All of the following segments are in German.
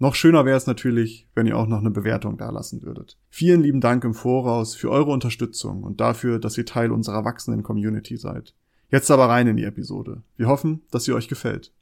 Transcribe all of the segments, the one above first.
Noch schöner wäre es natürlich, wenn ihr auch noch eine Bewertung dalassen würdet. Vielen lieben Dank im Voraus für eure Unterstützung und dafür, dass ihr Teil unserer wachsenden Community seid. Jetzt aber rein in die Episode. Wir hoffen, dass sie euch gefällt.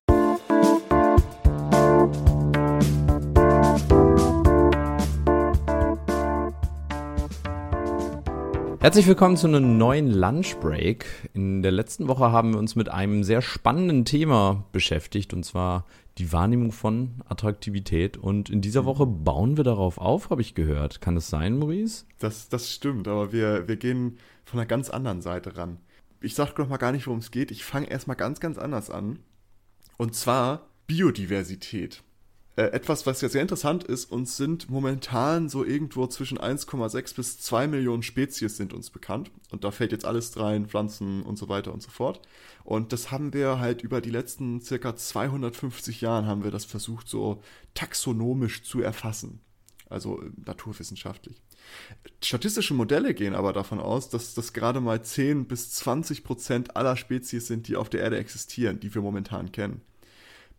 Herzlich willkommen zu einem neuen Lunch Break. In der letzten Woche haben wir uns mit einem sehr spannenden Thema beschäftigt, und zwar die Wahrnehmung von Attraktivität. Und in dieser Woche bauen wir darauf auf, habe ich gehört. Kann das sein, Maurice? Das, das stimmt, aber wir, wir gehen von einer ganz anderen Seite ran. Ich sage noch mal gar nicht, worum es geht. Ich fange erstmal ganz, ganz anders an. Und zwar Biodiversität. Äh, etwas, was ja sehr interessant ist, uns sind momentan so irgendwo zwischen 1,6 bis 2 Millionen Spezies sind uns bekannt. Und da fällt jetzt alles rein, Pflanzen und so weiter und so fort. Und das haben wir halt über die letzten circa 250 Jahren haben wir das versucht so taxonomisch zu erfassen. Also äh, naturwissenschaftlich. Statistische Modelle gehen aber davon aus, dass das gerade mal 10 bis 20 Prozent aller Spezies sind, die auf der Erde existieren, die wir momentan kennen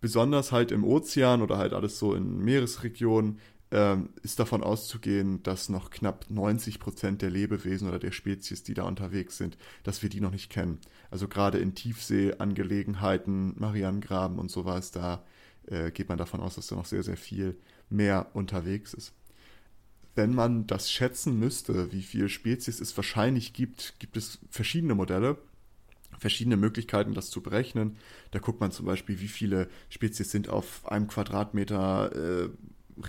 besonders halt im Ozean oder halt alles so in Meeresregionen ähm, ist davon auszugehen, dass noch knapp 90 Prozent der Lebewesen oder der Spezies, die da unterwegs sind, dass wir die noch nicht kennen. Also gerade in Tiefseeangelegenheiten, Marianengraben und sowas, da äh, geht man davon aus, dass da noch sehr, sehr viel mehr unterwegs ist. Wenn man das schätzen müsste, wie viele Spezies es wahrscheinlich gibt, gibt es verschiedene Modelle verschiedene Möglichkeiten, das zu berechnen. Da guckt man zum Beispiel, wie viele Spezies sind auf einem Quadratmeter äh,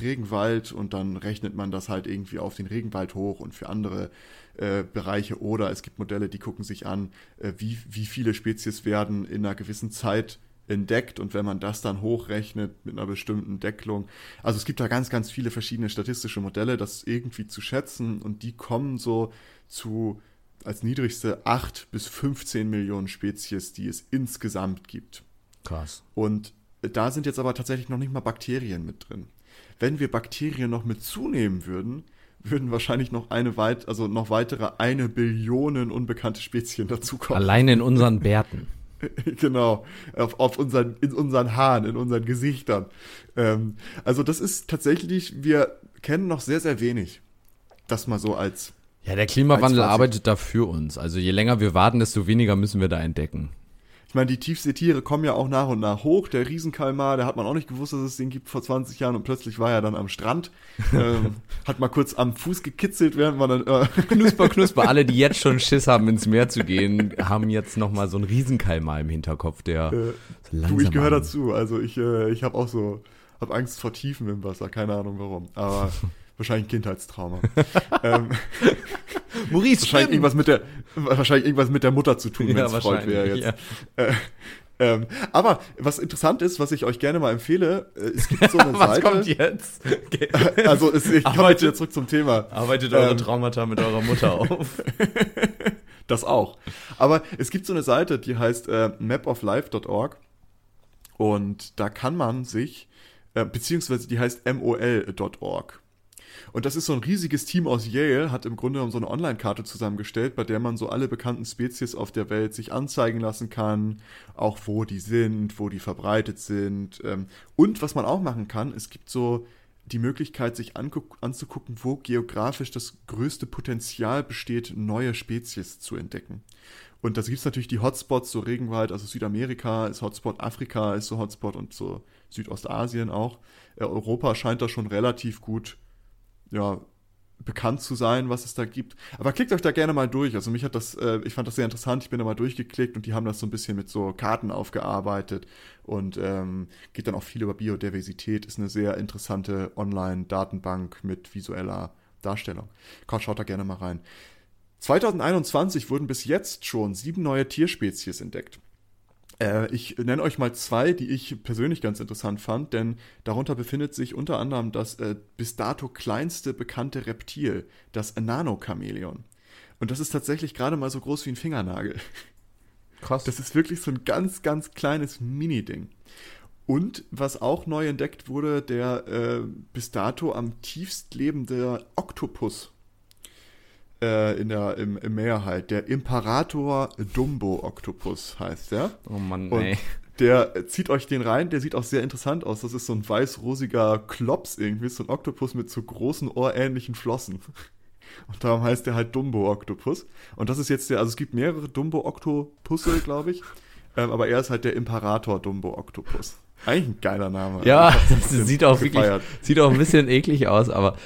Regenwald und dann rechnet man das halt irgendwie auf den Regenwald hoch und für andere äh, Bereiche. Oder es gibt Modelle, die gucken sich an, äh, wie, wie viele Spezies werden in einer gewissen Zeit entdeckt und wenn man das dann hochrechnet mit einer bestimmten Deckelung. Also es gibt da ganz, ganz viele verschiedene statistische Modelle, das irgendwie zu schätzen und die kommen so zu als niedrigste 8 bis 15 Millionen Spezies, die es insgesamt gibt. Krass. Und da sind jetzt aber tatsächlich noch nicht mal Bakterien mit drin. Wenn wir Bakterien noch mit zunehmen würden, würden wahrscheinlich noch eine weit, also noch weitere eine Billionen unbekannte Spezien dazukommen. Alleine in unseren Bärten. genau, auf, auf unseren, in unseren Haaren, in unseren Gesichtern. Ähm, also das ist tatsächlich, wir kennen noch sehr, sehr wenig. Das mal so als ja, der Klimawandel arbeitet da für uns. Also je länger wir warten, desto weniger müssen wir da entdecken. Ich meine, die Tiefseetiere kommen ja auch nach und nach hoch. Der Riesenkalmar, der hat man auch nicht gewusst, dass es den gibt vor 20 Jahren und plötzlich war er dann am Strand. ähm, hat mal kurz am Fuß gekitzelt, während man dann. Äh knusper, knusper. Alle, die jetzt schon Schiss haben, ins Meer zu gehen, haben jetzt nochmal so einen Riesenkalmar im Hinterkopf, der. Äh, so du, ich gehöre dazu. Also ich, äh, ich habe auch so, habe Angst vor Tiefen im Wasser. Keine Ahnung warum. Aber. Wahrscheinlich ein Kindheitstrauma. ähm, Maurice, wahrscheinlich irgendwas mit der, wahrscheinlich irgendwas mit der Mutter zu tun, wenn es Freud wäre jetzt. Ja. Äh, ähm, aber was interessant ist, was ich euch gerne mal empfehle, äh, es gibt so eine was Seite. Was kommt jetzt? Okay. Also es, ich komme jetzt wieder zurück zum Thema. Arbeitet eure ähm, Traumata mit eurer Mutter auf. das auch. Aber es gibt so eine Seite, die heißt äh, mapoflife.org und da kann man sich, äh, beziehungsweise die heißt mol.org. Und das ist so ein riesiges Team aus Yale, hat im Grunde genommen so eine Online-Karte zusammengestellt, bei der man so alle bekannten Spezies auf der Welt sich anzeigen lassen kann, auch wo die sind, wo die verbreitet sind. Ähm, und was man auch machen kann, es gibt so die Möglichkeit, sich anzugucken, wo geografisch das größte Potenzial besteht, neue Spezies zu entdecken. Und da gibt es natürlich die Hotspots, so Regenwald, also Südamerika ist Hotspot, Afrika ist so Hotspot und so Südostasien auch. Äh, Europa scheint da schon relativ gut ja, bekannt zu sein, was es da gibt. Aber klickt euch da gerne mal durch. Also mich hat das, äh, ich fand das sehr interessant. Ich bin da mal durchgeklickt und die haben das so ein bisschen mit so Karten aufgearbeitet und ähm, geht dann auch viel über Biodiversität. Ist eine sehr interessante Online-Datenbank mit visueller Darstellung. Schaut da gerne mal rein. 2021 wurden bis jetzt schon sieben neue Tierspezies entdeckt. Äh, ich nenne euch mal zwei, die ich persönlich ganz interessant fand, denn darunter befindet sich unter anderem das äh, bis dato kleinste bekannte Reptil, das Nanochamäleon. Und das ist tatsächlich gerade mal so groß wie ein Fingernagel. Krass. Das ist wirklich so ein ganz, ganz kleines Mini-Ding. Und was auch neu entdeckt wurde, der äh, bis dato am tiefst lebende Oktopus äh, in der, im, im Meer halt. Der Imperator Dumbo-Oktopus heißt der. oh Mann, Und ey. der zieht euch den rein, der sieht auch sehr interessant aus. Das ist so ein weiß-rosiger Klops irgendwie, so ein Oktopus mit so großen ohrähnlichen Flossen. Und darum heißt der halt Dumbo-Oktopus. Und das ist jetzt der, also es gibt mehrere Dumbo-Oktopusse, glaube ich. Ähm, aber er ist halt der Imperator Dumbo-Oktopus. Eigentlich ein geiler Name. Ja, das sieht auch wirklich, gefeiert. sieht auch ein bisschen eklig aus, aber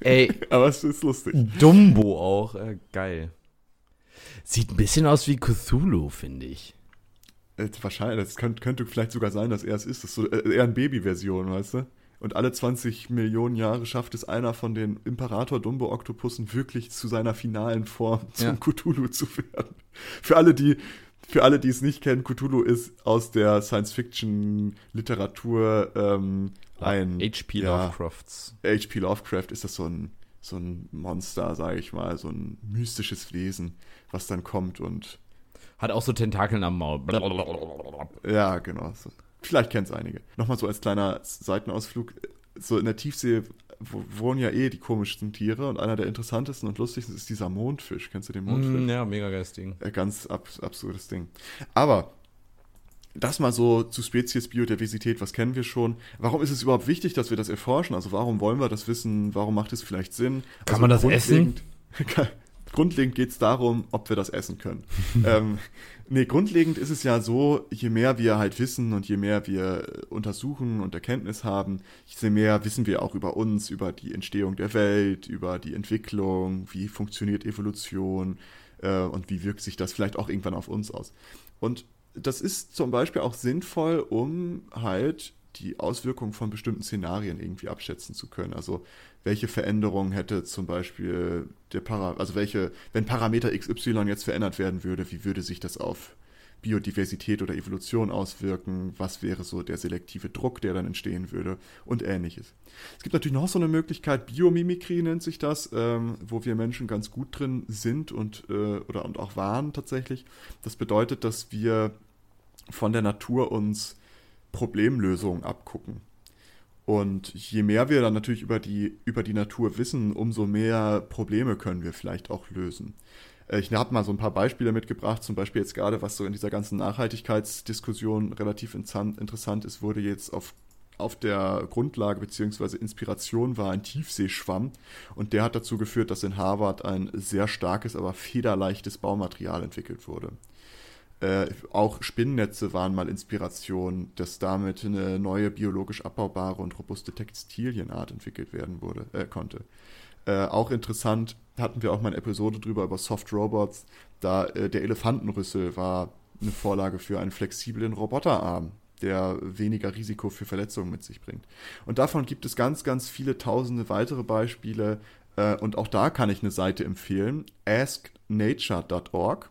ey, Aber es ist lustig. Dumbo auch, äh, geil. Sieht ein bisschen aus wie Cthulhu, finde ich. Äh, wahrscheinlich, das könnte, könnte vielleicht sogar sein, dass er es ist. Das ist so, äh, eher eine Baby-Version, weißt du? Und alle 20 Millionen Jahre schafft es einer von den Imperator Dumbo-Oktopussen wirklich zu seiner finalen Form zum Ja. Cthulhu zu werden. Für alle, die, für alle, die es nicht kennen, Cthulhu ist aus der Science-Fiction-Literatur ähm, ein H.P. ja, Lovecrafts. H.P. Lovecraft ist das so ein, so ein Monster, sage ich mal, so ein mystisches Wesen, was dann kommt und Hat auch so Tentakeln am Maul. Ja, genau. Vielleicht kennt es einige. Nochmal so als kleiner Seitenausflug. So in der Tiefsee wohnen ja eh die komischsten Tiere und einer der interessantesten und lustigsten ist dieser Mondfisch. Kennst du den Mondfisch? Mm, ja, mega geiles Ding. Äh, Ganz abs absurdes Ding. Aber das mal so zu Spezies Biodiversität, was kennen wir schon? Warum ist es überhaupt wichtig, dass wir das erforschen? Also warum wollen wir das wissen? Warum macht es vielleicht Sinn? Kann also man das grundlegend- Grundlegend geht es darum, ob wir das essen können. ähm, nee, grundlegend ist es ja so, je mehr wir halt wissen und je mehr wir untersuchen und Erkenntnis haben, je mehr wissen wir auch über uns, über die Entstehung der Welt, über die Entwicklung, wie funktioniert Evolution äh, und wie wirkt sich das vielleicht auch irgendwann auf uns aus. Und das ist zum Beispiel auch sinnvoll, um halt die Auswirkungen von bestimmten Szenarien irgendwie abschätzen zu können. Also welche Veränderung hätte zum Beispiel der Para, also welche, wenn Parameter XY jetzt verändert werden würde, wie würde sich das auf Biodiversität oder Evolution auswirken? Was wäre so der selektive Druck, der dann entstehen würde und ähnliches. Es gibt natürlich noch so eine Möglichkeit, Biomimikrie nennt sich das, ähm, wo wir Menschen ganz gut drin sind und, äh, oder, und auch waren tatsächlich. Das bedeutet, dass wir von der Natur uns Problemlösungen abgucken. Und je mehr wir dann natürlich über die, über die Natur wissen, umso mehr Probleme können wir vielleicht auch lösen. Äh, Ich habe mal so ein paar Beispiele mitgebracht, zum Beispiel jetzt gerade, was so in dieser ganzen Nachhaltigkeitsdiskussion relativ interessant ist, wurde jetzt auf, auf der Grundlage bzw. Inspiration war ein Tiefseeschwamm und der hat dazu geführt, dass in Harvard ein sehr starkes, aber federleichtes Baumaterial entwickelt wurde. Äh, auch Spinnnetze waren mal Inspiration, dass damit eine neue biologisch abbaubare und robuste Textilienart entwickelt werden wurde, äh, konnte. Äh, auch interessant hatten wir auch mal eine Episode drüber über Soft Robots. Da äh, der Elefantenrüssel war eine Vorlage für einen flexiblen Roboterarm, der weniger Risiko für Verletzungen mit sich bringt. Und davon gibt es ganz, ganz viele tausende weitere Beispiele. Äh, und auch da kann ich eine Seite empfehlen: asknature.org.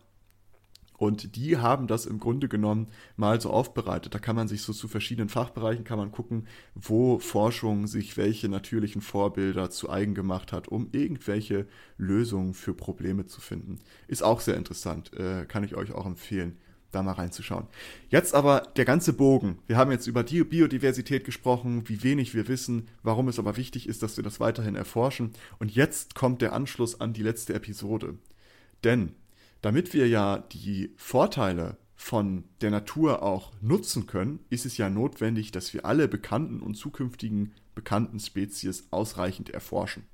Und die haben das im Grunde genommen mal so aufbereitet. Da kann man sich so zu verschiedenen Fachbereichen kann man gucken, wo Forschung sich welche natürlichen Vorbilder zu eigen gemacht hat, um irgendwelche Lösungen für Probleme zu finden. Ist auch sehr interessant, äh, kann ich euch auch empfehlen, da mal reinzuschauen. Jetzt aber der ganze Bogen. Wir haben jetzt über die Biodiversität gesprochen, wie wenig wir wissen, warum es aber wichtig ist, dass wir das weiterhin erforschen. Und jetzt kommt der Anschluss an die letzte Episode. Denn damit wir ja die Vorteile von der Natur auch nutzen können, ist es ja notwendig, dass wir alle bekannten und zukünftigen bekannten Spezies ausreichend erforschen.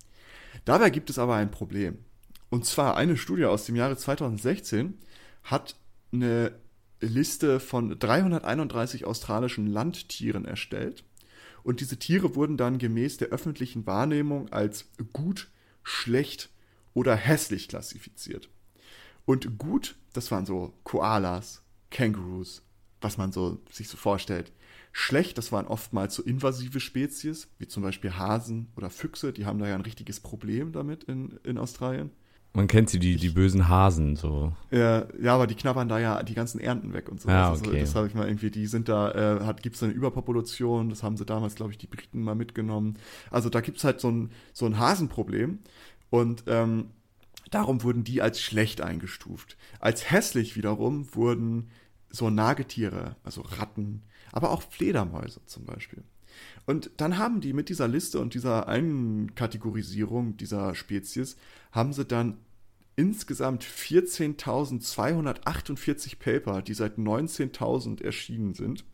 Dabei gibt es aber ein Problem. Und zwar eine Studie aus dem Jahre 2016 hat eine Liste von 331 australischen Landtieren erstellt. Und diese Tiere wurden dann gemäß der öffentlichen Wahrnehmung als gut, schlecht oder hässlich klassifiziert. Und gut, das waren so Koalas, Kängurus, was man so sich so vorstellt. Schlecht, das waren oftmals so invasive Spezies, wie zum Beispiel Hasen oder Füchse, die haben da ja ein richtiges Problem damit in, in Australien. Man kennt sie, die, die bösen Hasen, so. Ja, ja, aber die knabbern da ja die ganzen Ernten weg und so. Ah, Also, okay. das habe ich mal irgendwie, die sind da, äh, hat, gibt es eine Überpopulation, das haben sie damals, glaube ich, die Briten mal mitgenommen. Also da gibt es halt so ein, so ein Hasenproblem. Und ähm, Darum wurden die als schlecht eingestuft. Als hässlich wiederum wurden so Nagetiere, also Ratten, aber auch Fledermäuse zum Beispiel. Und dann haben die mit dieser Liste und dieser Einkategorisierung dieser Spezies, haben sie dann insgesamt 14.248 Paper, die seit 19.000 erschienen sind.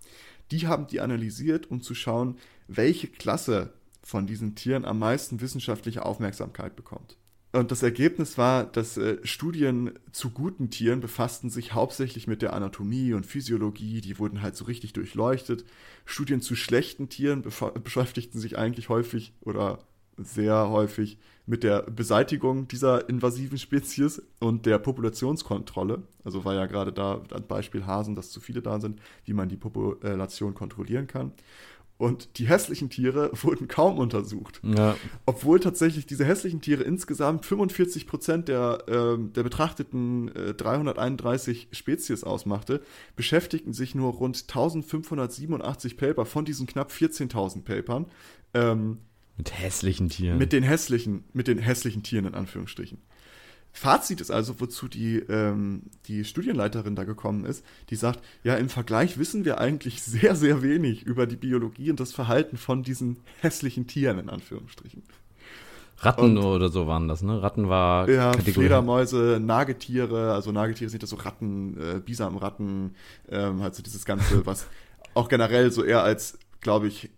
Die haben die analysiert, um zu schauen, welche Klasse von diesen Tieren am meisten wissenschaftliche Aufmerksamkeit bekommt. Und das Ergebnis war, dass äh, Studien zu guten Tieren befassten sich hauptsächlich mit der Anatomie und Physiologie, die wurden halt so richtig durchleuchtet. Studien zu schlechten Tieren beschäftigten sich eigentlich häufig oder sehr häufig mit der Beseitigung dieser invasiven Spezies und der Populationskontrolle. Also war ja gerade da ein Beispiel Hasen, dass zu viele da sind, wie man die Population kontrollieren kann. Und die hässlichen Tiere wurden kaum untersucht. Ja. Obwohl tatsächlich diese hässlichen Tiere insgesamt 45 Prozent der, äh, der betrachteten äh, 331 Spezies ausmachte, beschäftigten sich nur rund 1587 Paper von diesen knapp 14.000 Papern. Ähm, mit hässlichen Tieren. Mit den hässlichen, mit den hässlichen Tieren in Anführungsstrichen. Fazit ist also, wozu die, ähm, die Studienleiterin da gekommen ist, die sagt, ja, im Vergleich wissen wir eigentlich sehr, sehr wenig über die Biologie und das Verhalten von diesen hässlichen Tieren in Anführungsstrichen. Ratten und, oder so waren das, ne? Ratten war. Ja, Kategorie. Fledermäuse, Nagetiere, also Nagetiere sind das so Ratten, äh, Bisamratten, ähm, halt so dieses Ganze, was auch generell so eher als, glaube ich,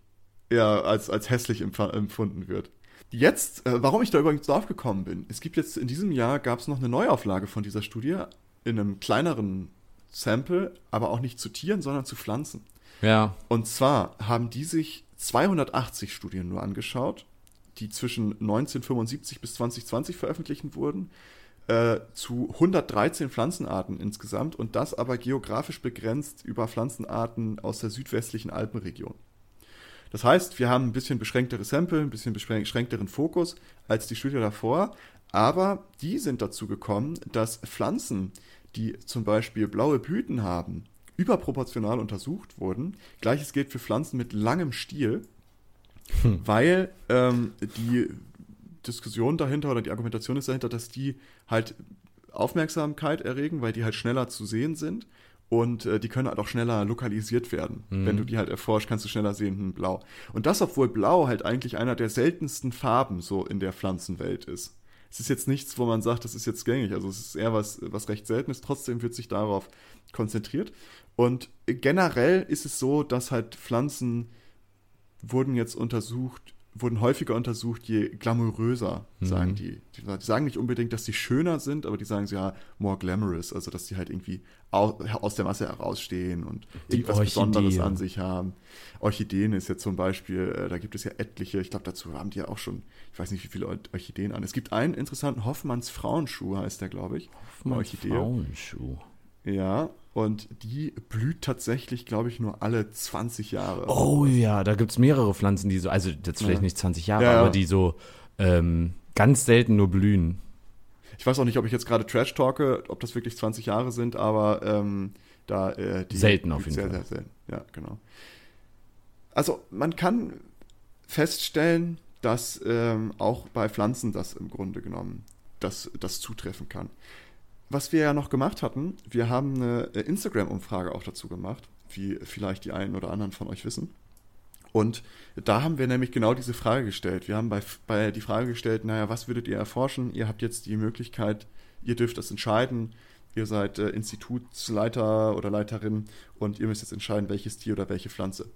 eher als, als hässlich empfunden wird. Jetzt, äh, warum ich da übrigens drauf gekommen bin, es gibt jetzt in diesem Jahr gab es noch eine Neuauflage von dieser Studie in einem kleineren Sample, aber auch nicht zu Tieren, sondern zu Pflanzen. Ja. Und zwar haben die sich 280 Studien nur angeschaut, die zwischen 1975 bis 2020 veröffentlicht wurden, äh, zu 113 Pflanzenarten insgesamt und das aber geografisch begrenzt über Pflanzenarten aus der südwestlichen Alpenregion. Das heißt, wir haben ein bisschen beschränktere Sample, ein bisschen beschränkteren Fokus als die Studie davor, aber die sind dazu gekommen, dass Pflanzen, die zum Beispiel blaue Blüten haben, überproportional untersucht wurden. Gleiches gilt für Pflanzen mit langem Stiel, hm. weil ähm, die Diskussion dahinter oder die Argumentation ist dahinter, dass die halt Aufmerksamkeit erregen, weil die halt schneller zu sehen sind und äh, die können halt auch schneller lokalisiert werden. Mhm. Wenn du die halt erforscht, kannst du schneller sehen, hm, blau. Und das, obwohl blau halt eigentlich einer der seltensten Farben so in der Pflanzenwelt ist. Es ist jetzt nichts, wo man sagt, das ist jetzt gängig. Also es ist eher was, was recht seltenes. Trotzdem wird sich darauf konzentriert. Und generell ist es so, dass halt Pflanzen wurden jetzt untersucht wurden häufiger untersucht, je glamouröser, sagen mhm. die. die. die. sagen nicht unbedingt, dass sie schöner sind, aber die sagen ja, more glamorous, also dass die halt irgendwie aus der Masse herausstehen und die irgendwas Orchideen. Besonderes an sich haben. Orchideen ist jetzt zum Beispiel, äh, da gibt es ja etliche, ich glaube, dazu haben die ja auch schon, ich weiß nicht, wie viele Orchideen an. Es gibt einen interessanten Hoffmanns Frauenschuh, heißt der, glaube ich. Hoffmanns Frauenschuh. Ja, und die blüht tatsächlich, glaube ich, nur alle 20 Jahre. Oh ja, da gibt es mehrere Pflanzen, die so, also jetzt vielleicht ja. nicht 20 Jahre, ja, aber die so ähm, ganz selten nur blühen. Ich weiß auch nicht, ob ich jetzt gerade Trash talke, ob das wirklich 20 Jahre sind, aber ähm, da äh, die selten auf jeden sehr, Fall. Sehr, sehr selten. Ja, genau. Also man kann feststellen, dass ähm, auch bei Pflanzen das im Grunde genommen das, das zutreffen kann was wir ja noch gemacht hatten, wir haben eine äh, Instagram-Umfrage auch dazu gemacht, wie vielleicht die einen oder anderen von euch wissen. Und da haben wir nämlich genau diese Frage gestellt. Wir haben bei, bei die Frage gestellt, naja, was würdet ihr erforschen? Ihr habt jetzt die Möglichkeit, ihr dürft das entscheiden. Ihr seid äh, Institutsleiter oder Leiterin und ihr müsst jetzt entscheiden, welches Tier oder welche Pflanze.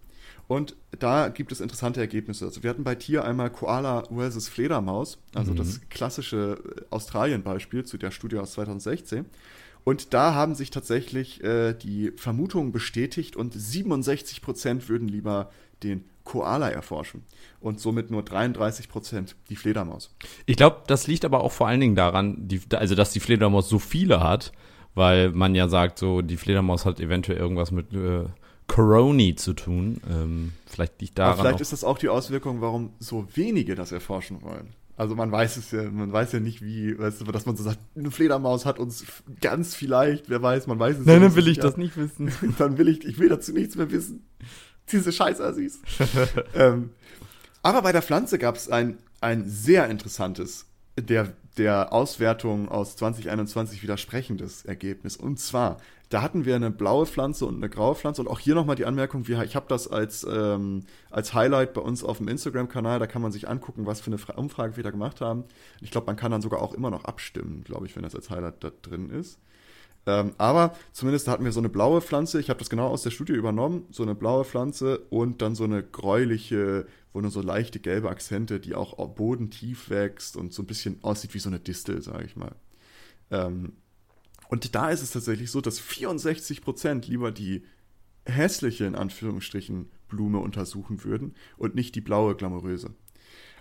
Und da gibt es interessante Ergebnisse. Also wir hatten bei Tier einmal Koala versus Fledermaus, also mhm. das klassische äh, Australien-Beispiel zu der Studie aus 2016. Und da haben sich tatsächlich äh, die Vermutungen bestätigt und 67 Prozent würden lieber den Koala erforschen und somit nur 33 Prozent die Fledermaus. Ich glaube, das liegt aber auch vor allen Dingen daran, die, also dass die Fledermaus so viele hat, weil man ja sagt, so die Fledermaus hat eventuell irgendwas mit äh, Coroni zu tun. Ähm, vielleicht liegt daran. Aber vielleicht ist das auch die Auswirkung, warum so wenige das erforschen wollen. Also man weiß es ja, man weiß ja nicht, wie, weißt du, dass man so sagt, eine Fledermaus hat uns ganz vielleicht, wer weiß, man weiß es Nein, ja dann will ich ja. das nicht wissen. dann will ich, ich will dazu nichts mehr wissen. Diese Scheißassis. ähm, aber bei der Pflanze gab es ein, ein sehr interessantes, der der Auswertung aus 2021 widersprechendes Ergebnis. Und zwar, da hatten wir eine blaue Pflanze und eine graue Pflanze. Und auch hier nochmal die Anmerkung, ich habe das als, ähm, als Highlight bei uns auf dem Instagram-Kanal. Da kann man sich angucken, was für eine Umfrage wir da gemacht haben. Ich glaube, man kann dann sogar auch immer noch abstimmen, glaube ich, wenn das als Highlight da drin ist. Ähm, aber zumindest hatten wir so eine blaue Pflanze. Ich habe das genau aus der Studie übernommen. So eine blaue Pflanze und dann so eine gräuliche, wo nur so leichte gelbe Akzente, die auch bodentief wächst und so ein bisschen aussieht wie so eine Distel, sage ich mal. Ähm, und da ist es tatsächlich so, dass 64 Prozent lieber die hässliche, in Anführungsstrichen, Blume untersuchen würden und nicht die blaue, glamouröse.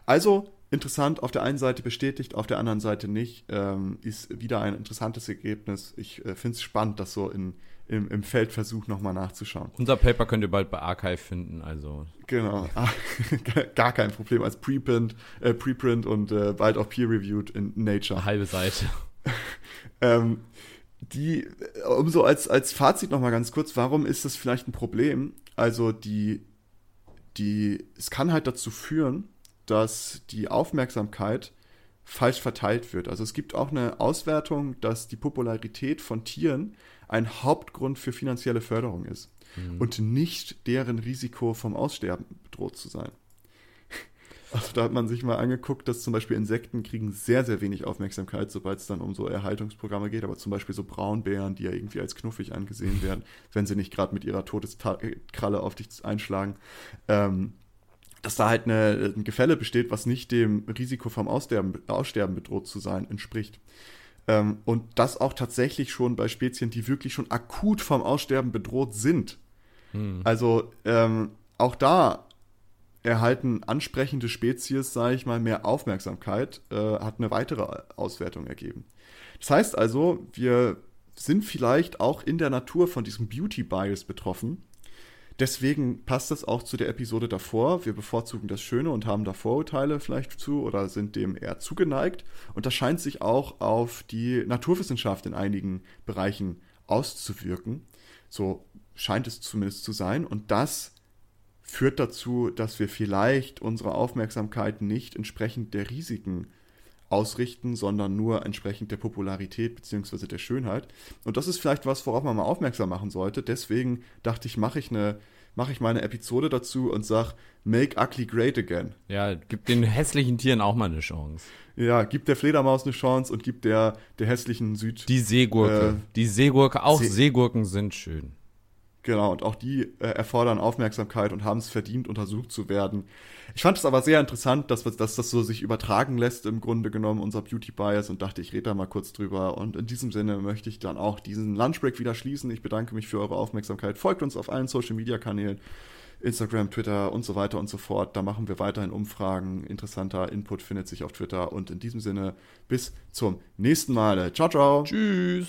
Also interessant, auf der einen Seite bestätigt, auf der anderen Seite nicht, ähm, ist wieder ein interessantes Ergebnis. Ich äh, finde es spannend, das so in, im, im Feldversuch nochmal nachzuschauen. Unser Paper könnt ihr bald bei Archive finden, also. Genau, gar kein Problem als Preprint, äh, Preprint und äh, bald auch peer-reviewed in Nature. Eine halbe Seite. ähm, die, um so als, als Fazit nochmal ganz kurz, warum ist das vielleicht ein Problem? Also die, die, es kann halt dazu führen, dass die Aufmerksamkeit falsch verteilt wird. Also es gibt auch eine Auswertung, dass die Popularität von Tieren ein Hauptgrund für finanzielle Förderung ist mhm. und nicht deren Risiko vom Aussterben bedroht zu sein. Also da hat man sich mal angeguckt, dass zum Beispiel Insekten kriegen sehr, sehr wenig Aufmerksamkeit, sobald es dann um so Erhaltungsprogramme geht, aber zum Beispiel so Braunbären, die ja irgendwie als knuffig angesehen werden, wenn sie nicht gerade mit ihrer Todeskralle auf dich einschlagen. Ähm, dass da halt eine, ein Gefälle besteht, was nicht dem Risiko vom Aussterben, Aussterben bedroht zu sein entspricht. Ähm, und das auch tatsächlich schon bei Spezien, die wirklich schon akut vom Aussterben bedroht sind. Hm. Also ähm, auch da erhalten ansprechende Spezies, sage ich mal, mehr Aufmerksamkeit, äh, hat eine weitere Auswertung ergeben. Das heißt also, wir sind vielleicht auch in der Natur von diesem Beauty Bias betroffen Deswegen passt das auch zu der Episode davor. Wir bevorzugen das Schöne und haben da Vorurteile vielleicht zu oder sind dem eher zugeneigt. Und das scheint sich auch auf die Naturwissenschaft in einigen Bereichen auszuwirken. So scheint es zumindest zu sein. Und das führt dazu, dass wir vielleicht unsere Aufmerksamkeit nicht entsprechend der Risiken ausrichten, sondern nur entsprechend der Popularität bzw. der Schönheit. Und das ist vielleicht was, worauf man mal aufmerksam machen sollte. Deswegen dachte ich, mache ich eine mache ich mal eine Episode dazu und sag Make Ugly Great Again. Ja, gib den hässlichen Tieren auch mal eine Chance. Ja, gib der Fledermaus eine Chance und gib der, der hässlichen Süd. Die Seegurke. Äh, die Seegurke, auch See Seegurken sind schön. Genau, und auch die äh, erfordern Aufmerksamkeit und haben es verdient, untersucht zu werden. Ich fand es aber sehr interessant, dass, dass das so sich übertragen lässt, im Grunde genommen, unser Beauty Bias, und dachte, ich rede da mal kurz drüber. Und in diesem Sinne möchte ich dann auch diesen Lunchbreak wieder schließen. Ich bedanke mich für eure Aufmerksamkeit. Folgt uns auf allen Social Media Kanälen. Instagram, Twitter und so weiter und so fort. Da machen wir weiterhin Umfragen. Interessanter Input findet sich auf Twitter. Und in diesem Sinne, bis zum nächsten Mal. Ciao, ciao. Tschüss.